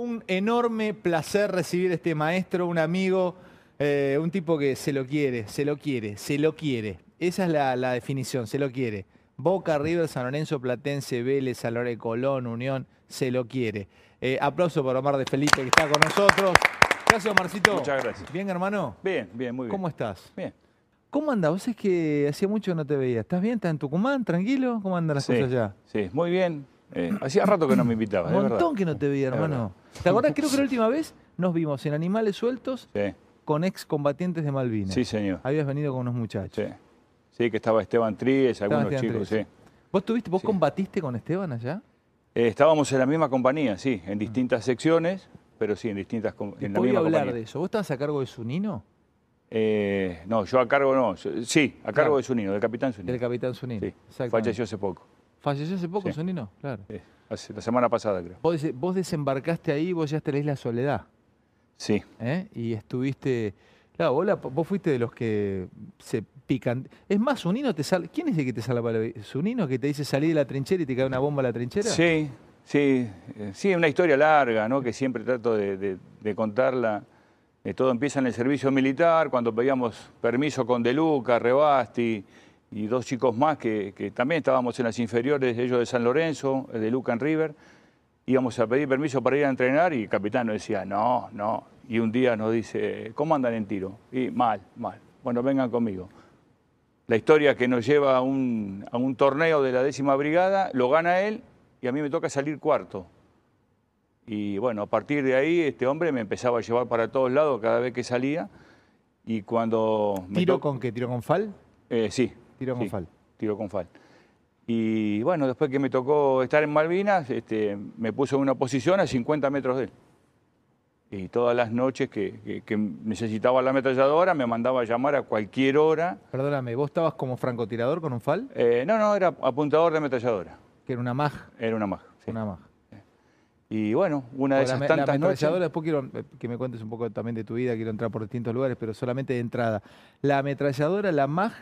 Un enorme placer recibir a este maestro, un amigo, eh, un tipo que se lo quiere, se lo quiere, se lo quiere. Esa es la, la definición, se lo quiere. Boca, River, San Lorenzo, Platense, Vélez, San Lorenzo, Colón, Unión, se lo quiere. Eh, aplauso para Omar de Felipe que está con nosotros. Gracias, Omarcito. Muchas gracias. Bien, hermano. Bien, bien, muy bien. ¿Cómo estás? Bien. ¿Cómo andas? Vos es que hacía mucho que no te veía. ¿Estás bien? ¿Estás en Tucumán? ¿Tranquilo? ¿Cómo andan las Sí, cosas allá? Sí, muy bien. Eh, hacía rato que no me invitaba, Un montón que no te veía, Es hermano. ¿Te acordás? Creo que la última vez nos vimos en Animales Sueltos Sí, con excombatientes de Malvinas. sí, señor. Habías venido con unos muchachos. Sí. Sí, que estaba Esteban Tríez, algunos Esteban chicos, sí. ¿Vos tuviste, vos Sí. combatiste con Esteban allá? Eh, estábamos en la misma compañía, sí, en distintas secciones, pero sí, en distintas en la misma hablar compañía. de eso. ¿Vos estabas a cargo de Sunino? Eh, no, yo a cargo no. yo- Sí, a cargo Claro. de Zunino, del capitán Zunino. Del capitán Sunino. Sí, falleció hace poco. ¿Falleció hace poco Sí. Sunino? Claro. Sí, hace- la semana pasada, creo. Vos, des- vos desembarcaste ahí, vos llegaste a la isla Soledad. Sí, ¿eh? Y estuviste. Claro, vos, la- vos fuiste de los que se pican. Es más, Sunino te sale. ¿Quién es el que te salva la vida? ¿Sunino que te dice salir de la trinchera y te cae una bomba a la trinchera? Sí, sí, eh, sí, una historia larga, ¿no? Que siempre trato de, de- de contarla. Eh, todo empieza en el servicio militar, cuando pedíamos permiso con De Luca, Rebasti y dos chicos más que, que también estábamos en las inferiores, ellos de San Lorenzo, De Luca en River. Íbamos a pedir permiso para ir a entrenar y el capitán nos decía, no, no. Y un día nos dice, ¿cómo andan en tiro? Y mal, mal. Bueno, vengan conmigo la historia que nos lleva a un, a un torneo de la décima brigada, lo gana él y a mí me toca salir cuarto. Y bueno, a partir de ahí este hombre me empezaba a llevar para todos lados cada vez que salía y cuando... ¿Tiro con qué? ¿Tiro con fal? Eh, sí. Tiro con sí, fal. Tiro con fal. Y bueno, después que me tocó estar en Malvinas, este, me puso en una posición a 50 metros de él. Y todas las noches que, que- que necesitaba la ametralladora, me mandaba a llamar a cualquier hora. Perdóname, ¿vos estabas como francotirador con un fal? Eh, no, no, era apuntador de ametralladora. Que era una MAG. Era una sí. Una MAG. Y bueno, una de la, esas la tantas ametralladora, noches. después quiero eh, que me cuentes un poco también de tu vida, quiero entrar por distintos lugares, pero solamente de entrada. La ametralladora, la MAG,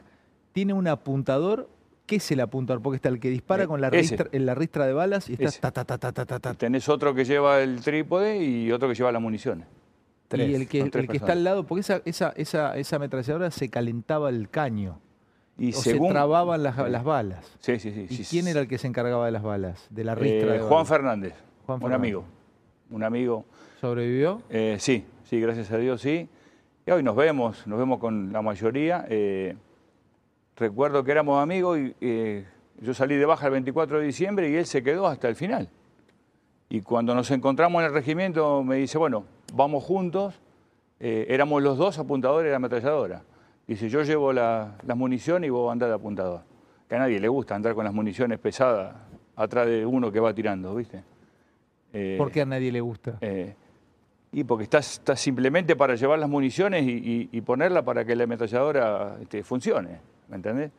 tiene un apuntador. ¿Qué es el apuntador? Porque está el que dispara Eh, con la ristra, en la ristra de balas y está ta, ta, ta, ta, ta, ta. Tenés otro que lleva el trípode y otro que lleva las municiones. Tres, y el que, el que está al lado, porque esa, esa, esa, esa ametralladora se calentaba el caño. Y o según. se trababan las, las balas. Sí, sí, sí. ¿Y sí, quién sí. era el que se encargaba de las balas? De la Eh, ristra de Juan? Fernández. Juan un Fernández. amigo. Un amigo. ¿Sobrevivió? Eh, sí, sí, gracias a Dios, sí. Y hoy nos vemos, nos vemos con la mayoría. Eh, recuerdo que éramos amigos y eh, yo salí de baja el 24 de diciembre y él se quedó hasta el final. Y cuando nos encontramos en el regimiento me dice, bueno, vamos juntos. Eh, éramos los dos apuntadores de la ametralladora. Dice, yo llevo la- las municiones y vos andás de apuntador. Que a nadie le gusta andar con las municiones pesadas atrás de uno que va tirando, ¿viste? Eh, ¿Por qué a nadie le gusta? eh, y porque estás, estás simplemente para llevar las municiones y, y- y ponerla para que la ametralladora este, funcione, ¿me entendés?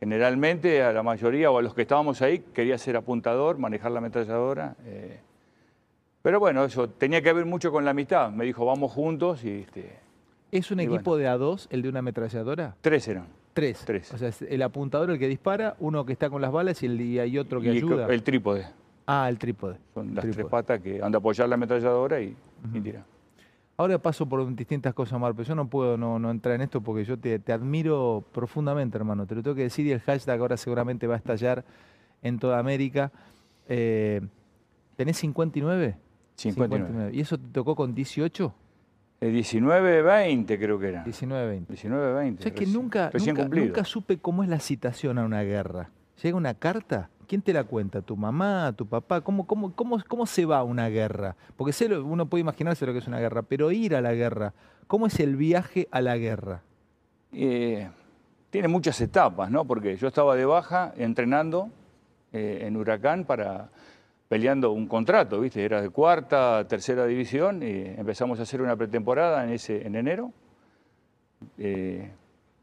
Generalmente a la mayoría o a los que estábamos ahí quería ser apuntador, manejar la ametralladora. eh, pero bueno, eso tenía que ver mucho con la amistad. Me dijo, vamos juntos y este, ¿Es un equipo de A2 el de una ametralladora? tres eran. Tres. Tres. O sea, es el apuntador el que dispara, uno que está con las balas y, el, y hay otro que Y ayuda. el trípode. Ah, el trípode. Son las tres patas que anda a apoyar la ametralladora y, y tira. Ahora paso por distintas cosas, Mar, pero yo no puedo no, no entrar en esto porque yo te, te admiro profundamente, hermano. Te lo tengo que decir y el hashtag ahora seguramente va a estallar en toda América. Eh, ¿Tenés 59? 59. ¿Y eso te tocó con 18? Eh, 19, 20 creo que era. 19, 20. 19, 20. O sea, que reci- nunca, nunca, nunca supe cómo es la citación a una guerra. Llega una carta, ¿quién te la cuenta? ¿Tu mamá? ¿Tu papá? ¿Cómo, cómo, cómo, cómo se va una guerra? Porque uno puede imaginarse lo que es una guerra, pero ir a la guerra, ¿cómo es el viaje a la guerra? Eh, tiene muchas etapas, ¿no? Porque yo estaba de baja entrenando eh, en Huracán para peleando un contrato, ¿viste? Era de cuarta, tercera división y empezamos a hacer una pretemporada en ese en enero. Eh,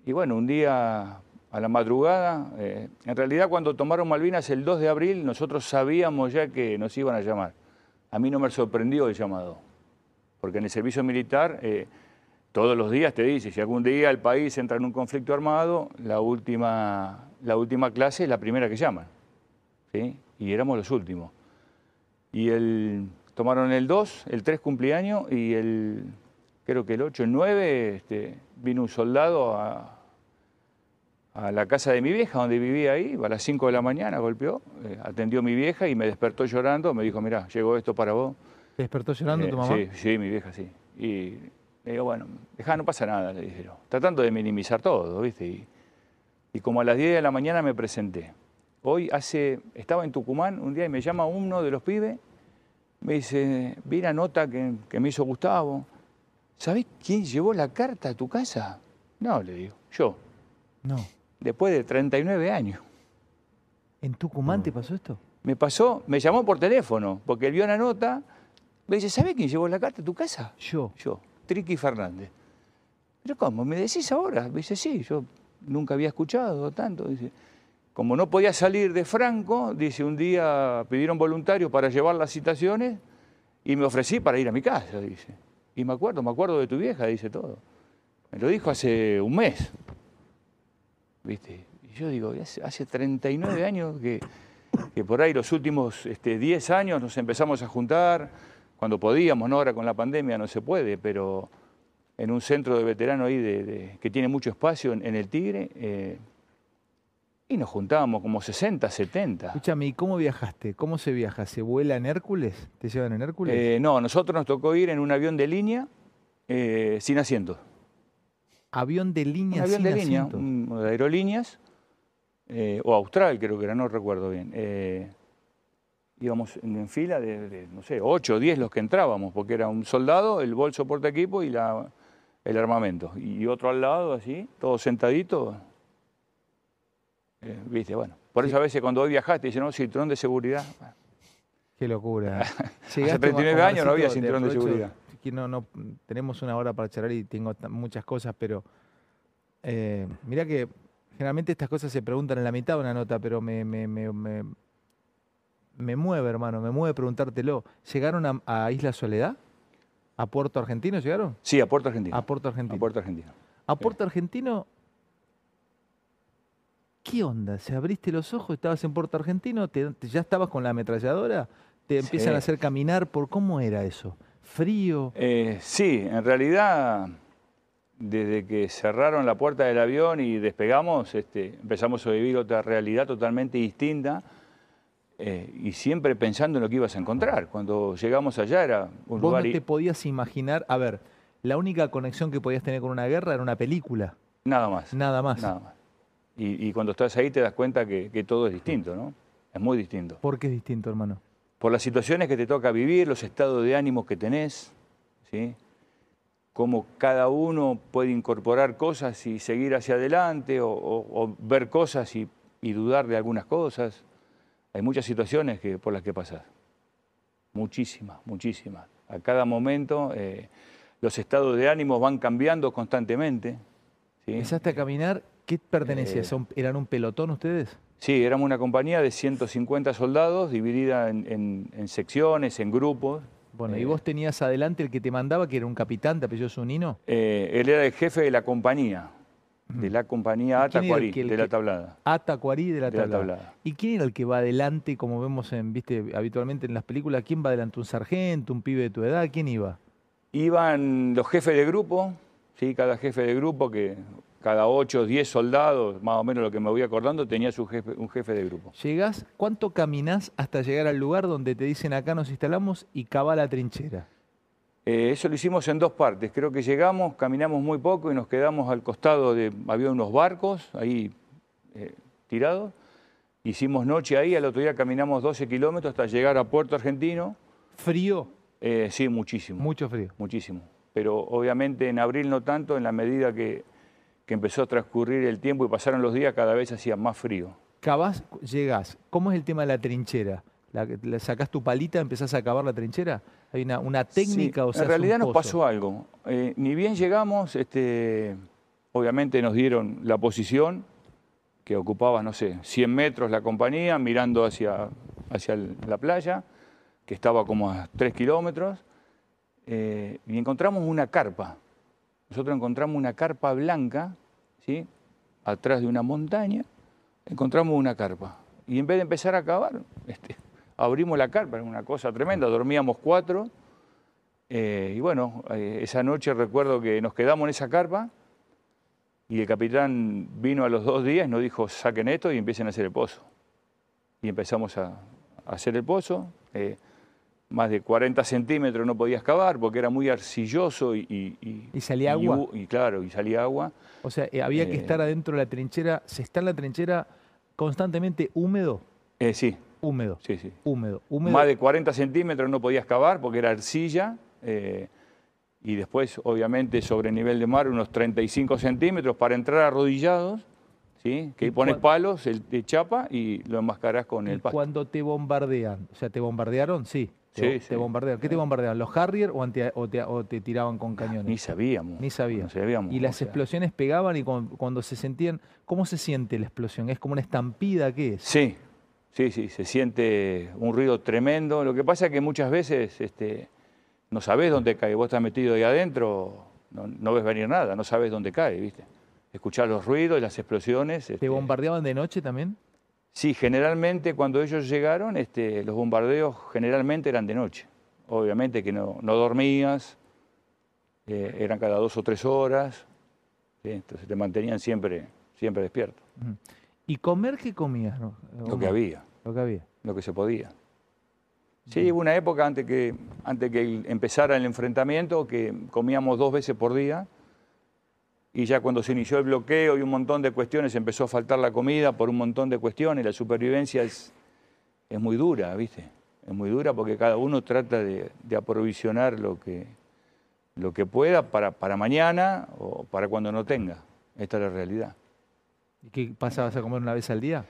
y bueno, un día a la madrugada, eh, en realidad cuando tomaron Malvinas el 2 de abril, nosotros sabíamos ya que nos iban a llamar. A mí no me sorprendió el llamado, porque en el servicio militar eh, todos los días te dice, si algún día el país entra en un conflicto armado, la última, la última clase es la primera que llaman. Y éramos los últimos. Y el, tomaron el 2, el 3 cumpleaños y el, creo que el 8, el 9, este, vino un soldado a, a la casa de mi vieja, donde vivía ahí, a las 5 de la mañana golpeó, eh, atendió a mi vieja y me despertó llorando, me dijo, mira, llegó esto para vos. ¿Te despertó llorando Eh, tu mamá? Sí, sí, mi vieja sí. Y le digo, bueno, dejá, no pasa nada, le dije yo. Tratando de minimizar todo, ¿viste? Y, y como a las 10 de la mañana me presenté. Hoy hace, estaba en Tucumán un día y me llama uno de los pibes, me dice, vi la nota que, que me hizo Gustavo. ¿Sabés quién llevó la carta a tu casa? No, le digo, yo, No. Después de 39 años. ¿En Tucumán te pasó esto? Me pasó, me llamó por teléfono, porque él vio la nota, me dice, ¿sabés quién llevó la carta a tu casa? Yo. Yo, Triqui Fernández. ¿Pero cómo? ¿Me decís ahora? Me dice, sí, yo nunca había escuchado tanto. Dice, como no podía salir de Franco, dice, un día pidieron voluntarios para llevar las citaciones y me ofrecí para ir a mi casa, dice. Y me acuerdo, me acuerdo de tu vieja, dice todo. Me lo dijo hace un mes. ¿Viste? Y yo digo, hace, hace 39 años que, que por ahí los últimos este, 10 años nos empezamos a juntar, cuando podíamos, ¿no? ahora con la pandemia no se puede, pero en un centro de veteranos ahí de, de- que tiene mucho espacio en, en el Tigre, eh, y nos juntábamos como 60, 70. Escúchame, ¿y cómo viajaste? ¿Cómo se viaja? ¿Se vuela en Hércules? ¿Te llevan en Hércules? Eh, no, nosotros nos tocó ir en un avión de línea eh, sin asiento. Avión de Un línea avión sin de línea, asiento. un- de aerolíneas, eh, o austral creo que era, no recuerdo bien. Eh, íbamos en, en fila de, de, no sé, 8 o 10 los que entrábamos, porque era un soldado, el bolso porta equipo y la, el armamento. Y otro al lado, así, todos sentaditos. Eh, Viste, bueno. Por eso a veces cuando hoy viajaste dicen, no, cinturón de seguridad. Qué locura. Hace 39 años no había cinturón de seguridad. Que no, no, tenemos una hora para charlar y tengo muchas cosas, pero eh, mirá que generalmente estas cosas se preguntan en la mitad de una nota, pero me, me, me, me, me mueve, hermano, me mueve preguntártelo. ¿Llegaron a, a Isla Soledad? ¿A Puerto Argentino llegaron? Sí, a Puerto Argentino. A Puerto Argentino. A Puerto Argentino. A Puerto Argentino, ¿qué onda? ¿Se abriste los ojos? ¿Estabas en Puerto Argentino? ¿Te- te- ¿Ya estabas con la ametralladora? ¿Te empiezan Sí. a hacer caminar? ¿Por cómo era eso? ¿Frío? Eh, sí, en realidad, desde que cerraron la puerta del avión y despegamos, este, empezamos a vivir otra realidad totalmente distinta eh, y siempre pensando en lo que ibas a encontrar. Cuando llegamos allá era un Vos lugar... te podías imaginar, a ver, la única conexión que podías tener con una guerra era una película, Nada más. nada más. Nada más. Y, y cuando estás ahí te das cuenta que, que todo es distinto, ¿no? Es muy distinto. ¿Por qué es distinto, hermano? Por las situaciones que te toca vivir, los estados de ánimo que tenés, ¿sí? cómo cada uno puede incorporar cosas y seguir hacia adelante o, ver cosas y, y dudar de algunas cosas. Hay muchas situaciones que, por las que pasás, muchísimas, muchísimas. A cada momento eh, los estados de ánimo van cambiando constantemente. ¿sí? Empezaste a caminar, ¿qué pertenecía? Eh, ¿Son- ¿Eran un pelotón ustedes? Sí, éramos una compañía de 150 soldados dividida en, en- en secciones, en grupos. Bueno, y Eh, vos tenías adelante el que te mandaba, que era un capitán, te apellido Zunino. Eh, él era el jefe de la compañía, de la compañía ¿Y quién era el Atacuarí, que- de la tablada. Atacuarí de la De la tablada. tablada. ¿Y quién era el que va adelante, como vemos en, viste, habitualmente en las películas? ¿Quién va adelante? ¿Un sargento, un pibe de tu edad? ¿Quién iba? Iban los jefes de grupo, ¿sí? cada jefe de grupo, que cada 8 o 10 soldados, más o menos lo que me voy acordando, tenía su jefe, un jefe de grupo. Llegás, ¿cuánto caminás hasta llegar al lugar donde te dicen acá nos instalamos y cava la trinchera? Eh, eso lo hicimos en dos partes. Creo que llegamos, caminamos muy poco y nos quedamos al costado de. Había unos barcos ahí eh, tirados. Hicimos noche ahí, al otro día caminamos 12 kilómetros hasta llegar a Puerto Argentino. Frío, Eh, sí, muchísimo. mucho frío. muchísimo. Pero obviamente en abril no tanto, en la medida que, que empezó a transcurrir el tiempo y pasaron los días, cada vez hacía más frío. Cavás, llegás. ¿Cómo es el tema de la trinchera? La, la- ¿Sacás tu palita, empezás a cavar la trinchera? ¿Hay una, una técnica Sí, o sea, En realidad nos pasó algo. Eh, ni bien llegamos, este, obviamente nos dieron la posición que ocupaba, no sé, 100 metros la compañía, mirando hacia, hacia la playa, que estaba como a 3 kilómetros, eh, y encontramos una carpa. Nosotros encontramos una carpa blanca, ¿sí? atrás de una montaña, encontramos una carpa. Y en vez de empezar a cavar, este, abrimos la carpa, era una cosa tremenda, dormíamos cuatro. eh, y bueno, eh, esa noche recuerdo que nos quedamos en esa carpa y el capitán vino a los dos días nos dijo, saquen esto y empiecen a hacer el pozo. Y empezamos a, a hacer el pozo. eh, más de 40 centímetros no podía excavar porque era muy arcilloso y... ¿Y, y- ¿Y salía agua? Y, claro, y salía agua. O sea, eh, había que Eh. estar adentro de la trinchera. ¿Se está en la trinchera constantemente húmedo? Eh, sí, Húmedo. sí, sí. Húmedo. Húmedo. Más de 40 centímetros no podía excavar porque era arcilla. eh, y después, obviamente, sobre el nivel de mar, unos 35 centímetros para entrar arrodillados. ¿sí? Que ¿Y ahí pones palos, el, de chapa y lo enmascarás con el pasto. cuando te bombardean, o sea, ¿te bombardearon? Sí. Te, Sí, bo- te sí. bombardearon. ¿Qué te bombardeaban? ¿Los Harrier o, anti- o te, o te tiraban con cañones? Ni sabíamos. Ni. No sabíamos. Y o las sea, explosiones pegaban y cuando, cuando se sentían, ¿cómo se siente la explosión? ¿Es como una estampida? ¿Qué es? Sí, sí, sí, se siente un ruido tremendo. Lo que pasa es que muchas veces este, no sabés dónde cae. Vos estás metido ahí adentro, no, no ves venir nada, no sabes dónde cae, ¿viste? Escuchar los ruidos, las explosiones. ¿Te este, bombardeaban de noche también? Sí, generalmente cuando ellos llegaron, este, los bombardeos generalmente eran de noche. Obviamente que no, no dormías, eh, eran cada dos o tres horas, ¿sí? entonces te mantenían siempre, siempre despierto. ¿Y comer qué comías? no? Lo que había, Lo que había. lo que se podía. Sí, hubo una época antes que, antes que empezara el enfrentamiento que comíamos dos veces por día y ya cuando se inició el bloqueo y un montón de cuestiones empezó a faltar la comida por un montón de cuestiones, la supervivencia es, es muy dura, ¿viste? Es muy dura porque cada uno trata de, de aprovisionar lo que, lo que pueda para, para mañana o para cuando no tenga. Esta es la realidad. ¿Y qué pasabas a comer una vez al día?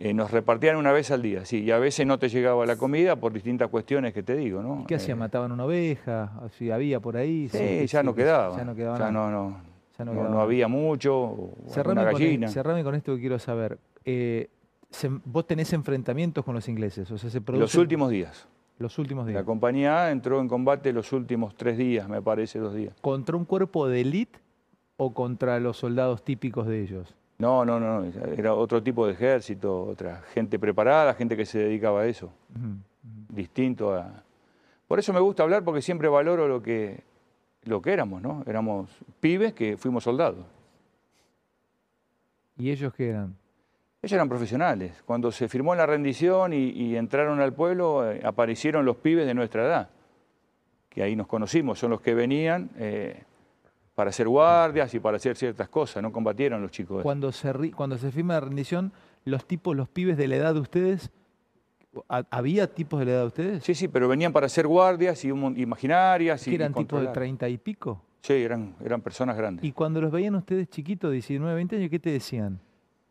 Eh, nos repartían una vez al día, sí, y a veces no te llegaba la comida por distintas cuestiones que te digo, ¿no? ¿Y qué hacían? Eh, ¿Mataban una oveja? Si había por ahí. Sí, ya no quedaba. Ya no quedaba Ya nada. no, no, Ya no había mucho, Cerrame con, e- cerrame con esto que quiero saber. Eh, se- vos tenés enfrentamientos con los ingleses, o sea, se producen Los últimos días. los últimos días. La compañía A entró en combate los últimos tres días, me parece, dos días. ¿Contra un cuerpo de élite o contra los soldados típicos de ellos? No, no, no, no, era otro tipo de ejército, otra gente preparada, gente que se dedicaba a eso, distinto a... Por eso me gusta hablar porque siempre valoro lo que, lo que éramos, ¿no? Éramos pibes que fuimos soldados. ¿Y ellos qué eran? Ellos eran profesionales. Cuando se firmó la rendición y, y entraron al pueblo, eh, aparecieron los pibes de nuestra edad, que ahí nos conocimos, son los que venían eh, para ser guardias y para hacer ciertas cosas, no combatieron los chicos. Cuando se, cuando se firma la rendición, los tipos, los pibes de la edad de ustedes, ¿ha- ¿había tipos de la edad de ustedes? Sí, sí, pero venían para ser guardias y un imaginarias y ¿Que eran y tipos de treinta y pico? Sí, eran, eran personas grandes. Y cuando los veían ustedes chiquitos, 19, 20 años, ¿qué te decían?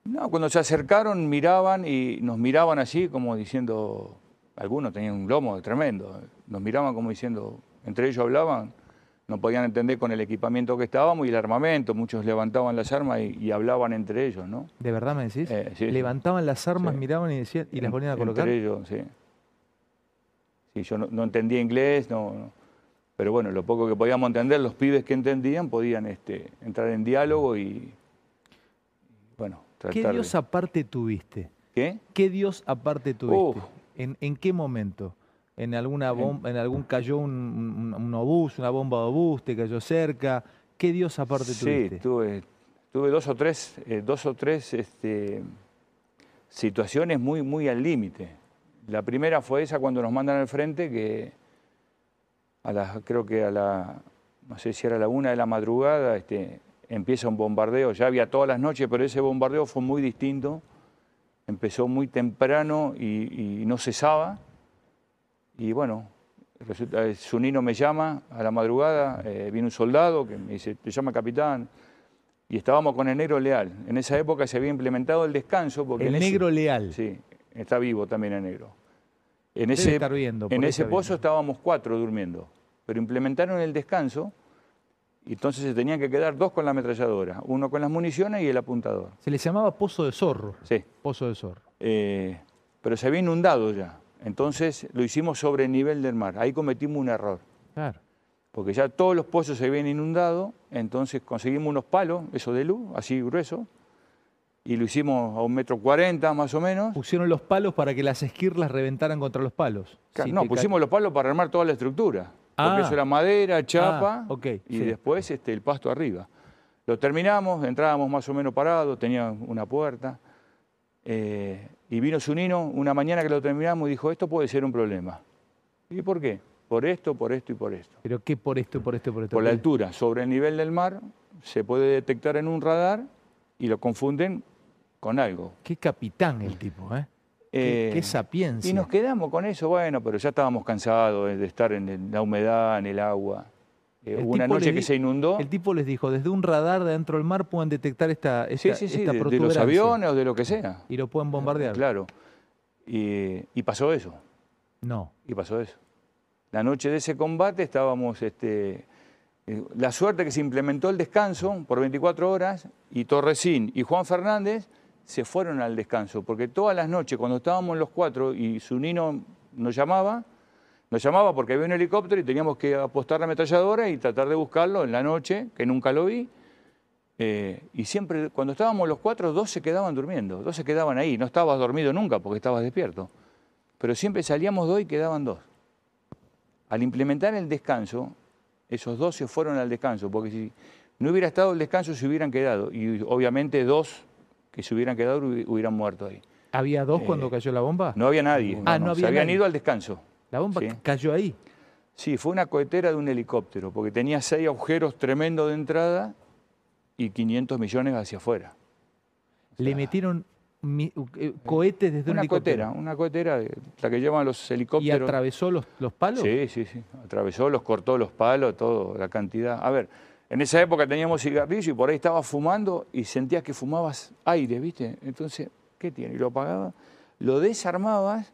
No, cuando se acercaron miraban y nos miraban así como diciendo, algunos tenían un lomo tremendo, nos miraban como diciendo, entre ellos hablaban, no podían entender con el equipamiento que estábamos y el armamento, muchos levantaban las armas y, y hablaban entre ellos, ¿no? ¿De verdad me decís? Eh, sí. Levantaban las armas, Sí. miraban y decían y las ponían a colocar. Entre ellos, sí. Sí, yo no, no entendía inglés, no, no. pero bueno, lo poco que podíamos entender, los pibes que entendían podían este, entrar en diálogo y, bueno, tratar ¿Qué de- Dios aparte tuviste? ¿Qué? ¿Qué Dios aparte tuviste? Uf. ¿En, en qué momento? ¿En alguna bomba, en algún cayó un, un- un obús, una bomba de obús, te cayó cerca? ¿Qué Dios aparte Sí, tuviste? tuve, tuve dos o tres, eh, dos o tres este, situaciones muy, muy al límite. La primera fue esa cuando nos mandan al frente, que a la, creo que a la, no sé si era la una de la madrugada, este, empieza un bombardeo. Ya había todas las noches, pero ese bombardeo fue muy distinto. Empezó muy temprano y, y no cesaba. Y bueno, resulta, eh, Zunino me llama a la madrugada, eh, viene un soldado que me dice, te llama capitán. Y estábamos con el negro leal. En esa época se había implementado el descanso. Porque El en ese- negro leal. Sí, está vivo también el negro. En Debe ese, viendo, en ese pozo viendo. estábamos cuatro durmiendo, pero implementaron el descanso y entonces se tenían que quedar dos con la ametralladora, uno con las municiones y el apuntador. Se le llamaba pozo de zorro. Sí, Pozo de zorro. eh, pero se había inundado ya. Entonces lo hicimos sobre el nivel del mar. Ahí cometimos un error, Claro. porque ya todos los pozos se habían inundado, entonces conseguimos unos palos, esos de luz, así gruesos, y lo hicimos a un metro cuarenta más o menos. Pusieron los palos para que las esquirlas reventaran contra los palos. Claro, no, pusimos los palos para armar toda la estructura. Porque Ah. eso era madera, chapa Ah, ok, y sí. después este, el pasto arriba. Lo terminamos, entrábamos más o menos parados, tenía una puerta. eh, y vino Zunino una mañana que lo terminamos y dijo, esto puede ser un problema. ¿Y por qué? Por esto, por esto y por esto. ¿Pero qué por esto, por esto, por esto? Por la ¿Qué? altura, sobre el nivel del mar, se puede detectar en un radar y lo confunden con algo. Qué capitán el tipo, ¿eh? Qué, Eh, qué sapiencia. y nos quedamos con eso, bueno, pero ya estábamos cansados de- estar en la humedad, en el agua. Eh, El hubo una tipo noche les que se inundó. El tipo les dijo, desde un radar de dentro del mar pueden detectar esta, esta, Sí, sí, sí, esta de, de los aviones o de lo que sea. Y lo pueden bombardear. Claro. Y, y pasó eso, No. y pasó eso. La noche de ese combate estábamos, este, eh, la suerte que se implementó el descanso por 24 horas y Torresín y Juan Fernández se fueron al descanso, porque todas las noches cuando estábamos los cuatro y Zunino nos llamaba, nos llamaba porque había un helicóptero y teníamos que apostar la ametralladora y tratar de buscarlo en la noche, que nunca lo vi. Eh, y siempre, cuando estábamos los cuatro, dos se quedaban durmiendo, dos se quedaban ahí. No estabas dormido nunca porque estabas despierto. Pero siempre salíamos dos y quedaban dos. Al implementar el descanso, esos dos se fueron al descanso, porque si no hubiera estado el descanso se hubieran quedado. Y obviamente dos que se hubieran quedado hubi- hubieran muerto ahí. ¿Había dos Eh, cuando cayó la bomba? No había nadie. Ah, no se había habían nadie. ido al descanso. La bomba Sí. cayó ahí. Sí, fue una cohetera de un helicóptero, porque tenía seis agujeros tremendos de entrada y 500 millones hacia afuera. Le metieron mi- eh, cohetes desde un Una helicóptero. cohetera, una cohetera, la que llevan los ¿Y helicópteros. atravesó los, los palos? Sí, sí, sí. Atravesó, los cortó los palos, todo, la cantidad. A ver, en esa época teníamos cigarrillo y por ahí estabas fumando y sentías que fumabas aire, ¿viste? Entonces, ¿qué tiene? Y lo apagabas, lo desarmabas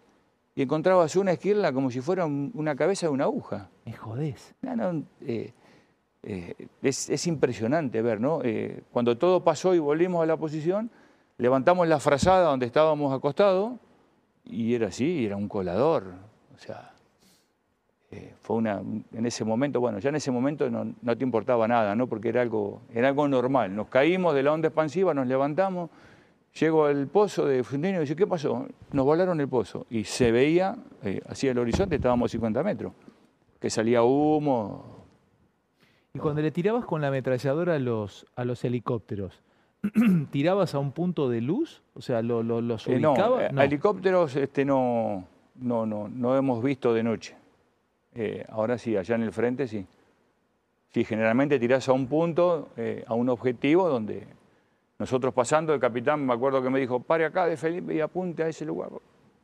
y encontrabas una esquirla como si fuera un- una cabeza de una aguja. Me jodés. No, no, eh, eh, es, es impresionante ver, ¿no? Eh, cuando todo pasó y volvimos a la posición, levantamos la frazada donde estábamos acostados y era así, era un colador. O sea, eh, fue una, en ese momento, bueno, ya en ese momento no, no te importaba nada, ¿no? Porque era algo, era algo normal. Nos caímos de la onda expansiva, nos levantamos, llego al pozo de Fundino y dice, ¿qué pasó? Nos volaron el pozo. Y se veía, eh, hacia el horizonte, estábamos a 50 metros, que salía humo, Y cuando le tirabas con la ametralladora a los, a los helicópteros, ¿tirabas a un punto de luz? O sea, ¿lo, lo- los Eh, no, ubicabas? eh, helicópteros este, no, no, no, no hemos visto de noche. Eh, ahora sí, allá en el frente sí. Sí, generalmente tirás a un punto, a un objetivo donde nosotros pasando, el capitán me acuerdo que me dijo, pare acá de Felipe y apunte a ese lugar.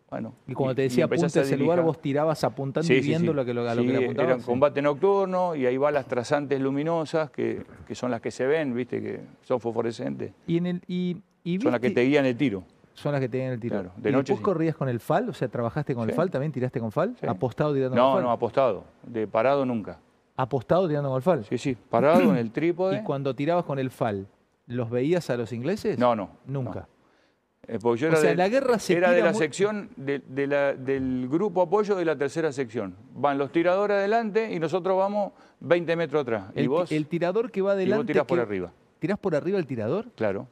Bueno, Y cuando te decía apunte a ese lugar, vos tirabas apuntando Sí, y viendo sí. Lo que, lo- a lo que le Era apuntabas. combate nocturno y ahí va las trazantes luminosas que, que son las que se ven, viste, que son fosforescentes. Y en el, y, y Son las que te guían el tiro. son las que tenían el tiro. Claro, de ¿Y noche después corrías con el FAL? O sea, ¿trabajaste con el. FAL también? ¿Tiraste con FAL? ¿Apostado tirando con No, FAL? no, apostado. De parado nunca. ¿Apostado tirando con el FAL? Sí, sí, parado en el trípode. ¿Y cuando tirabas con el FAL, los veías a los ingleses? No, no. Nunca. no. Eh, porque yo O era, sea, de, la guerra se era de la muy- sección, de, de la- del grupo apoyo de la tercera sección. Van los tiradores adelante y nosotros vamos 20 metros atrás. El, y vos, el tirador que va y adelante... vos tirás por arriba. ¿Tirás por arriba el tirador? Claro.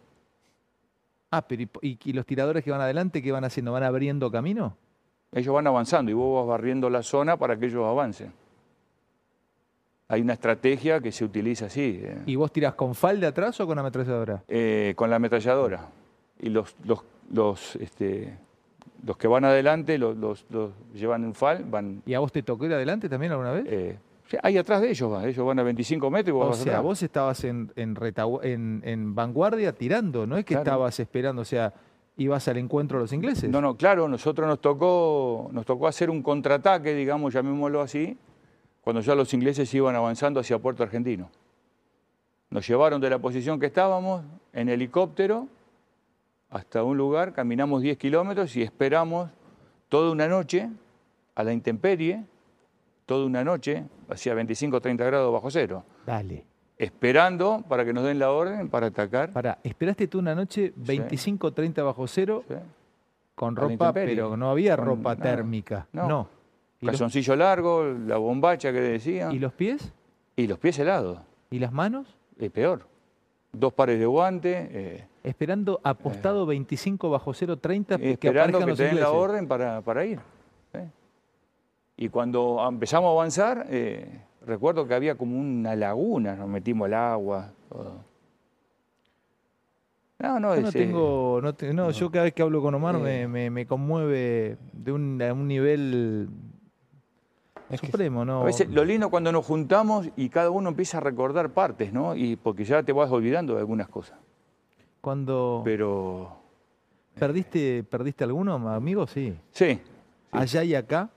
Ah, pero ¿y, y- y los tiradores que van adelante qué van haciendo? ¿Van abriendo camino? Ellos van avanzando y vos vas barriendo la zona para que ellos avancen. Hay una estrategia que se utiliza así. eh. ¿Y vos tirás con FAL de atrás o con ametralladora? Eh, con la ametralladora. Y los, los, los, este, los que van adelante los, los- los llevan en FAL, van... ¿Y a vos te tocó ir adelante también alguna vez? eh, ahí atrás de ellos ellos van a 25 metros y vos o vas sea, atrás. vos estabas en, en, retagu- en- en vanguardia tirando, no es que Claro. estabas esperando, o sea, ibas al encuentro de los ingleses. No, no, claro, nosotros nos tocó, nos tocó hacer un contraataque, digamos, llamémoslo así, cuando ya los ingleses iban avanzando hacia Puerto Argentino. Nos llevaron de la posición que estábamos en helicóptero hasta un lugar, caminamos 10 kilómetros y esperamos toda una noche a la intemperie, toda una noche, hacía 25 30 grados bajo cero, Dale. esperando para que nos den la orden para atacar. Pará, esperaste tú una noche 25, 30 bajo cero ¿sí? con A ropa, pero no había ropa térmica. No. No. ¿Y, los, Calzoncillo largo, la bombacha que decían. y los pies? Y los pies helados, ¿Y las manos? es peor. dos pares de guantes, eh, Esperando apostado 25 bajo 0.30 que esperando aparezcan que los te den la orden para, para ir. ¿eh? Y cuando empezamos a avanzar, eh, recuerdo que había como una laguna, nos metimos al agua, todo. No, no, Yo no eh, tengo, no, te- no, yo cada vez que hablo con Omar me, Eh. me- me conmueve de un, a un nivel Es supremo, ¿no? A veces lo lindo cuando nos juntamos y cada uno empieza a recordar partes, ¿no? Y porque ya te vas olvidando de algunas cosas. Cuando Pero perdiste, perdiste alguno, amigo, sí. sí, Allá y acá,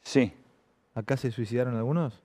sí. acá se suicidaron algunos.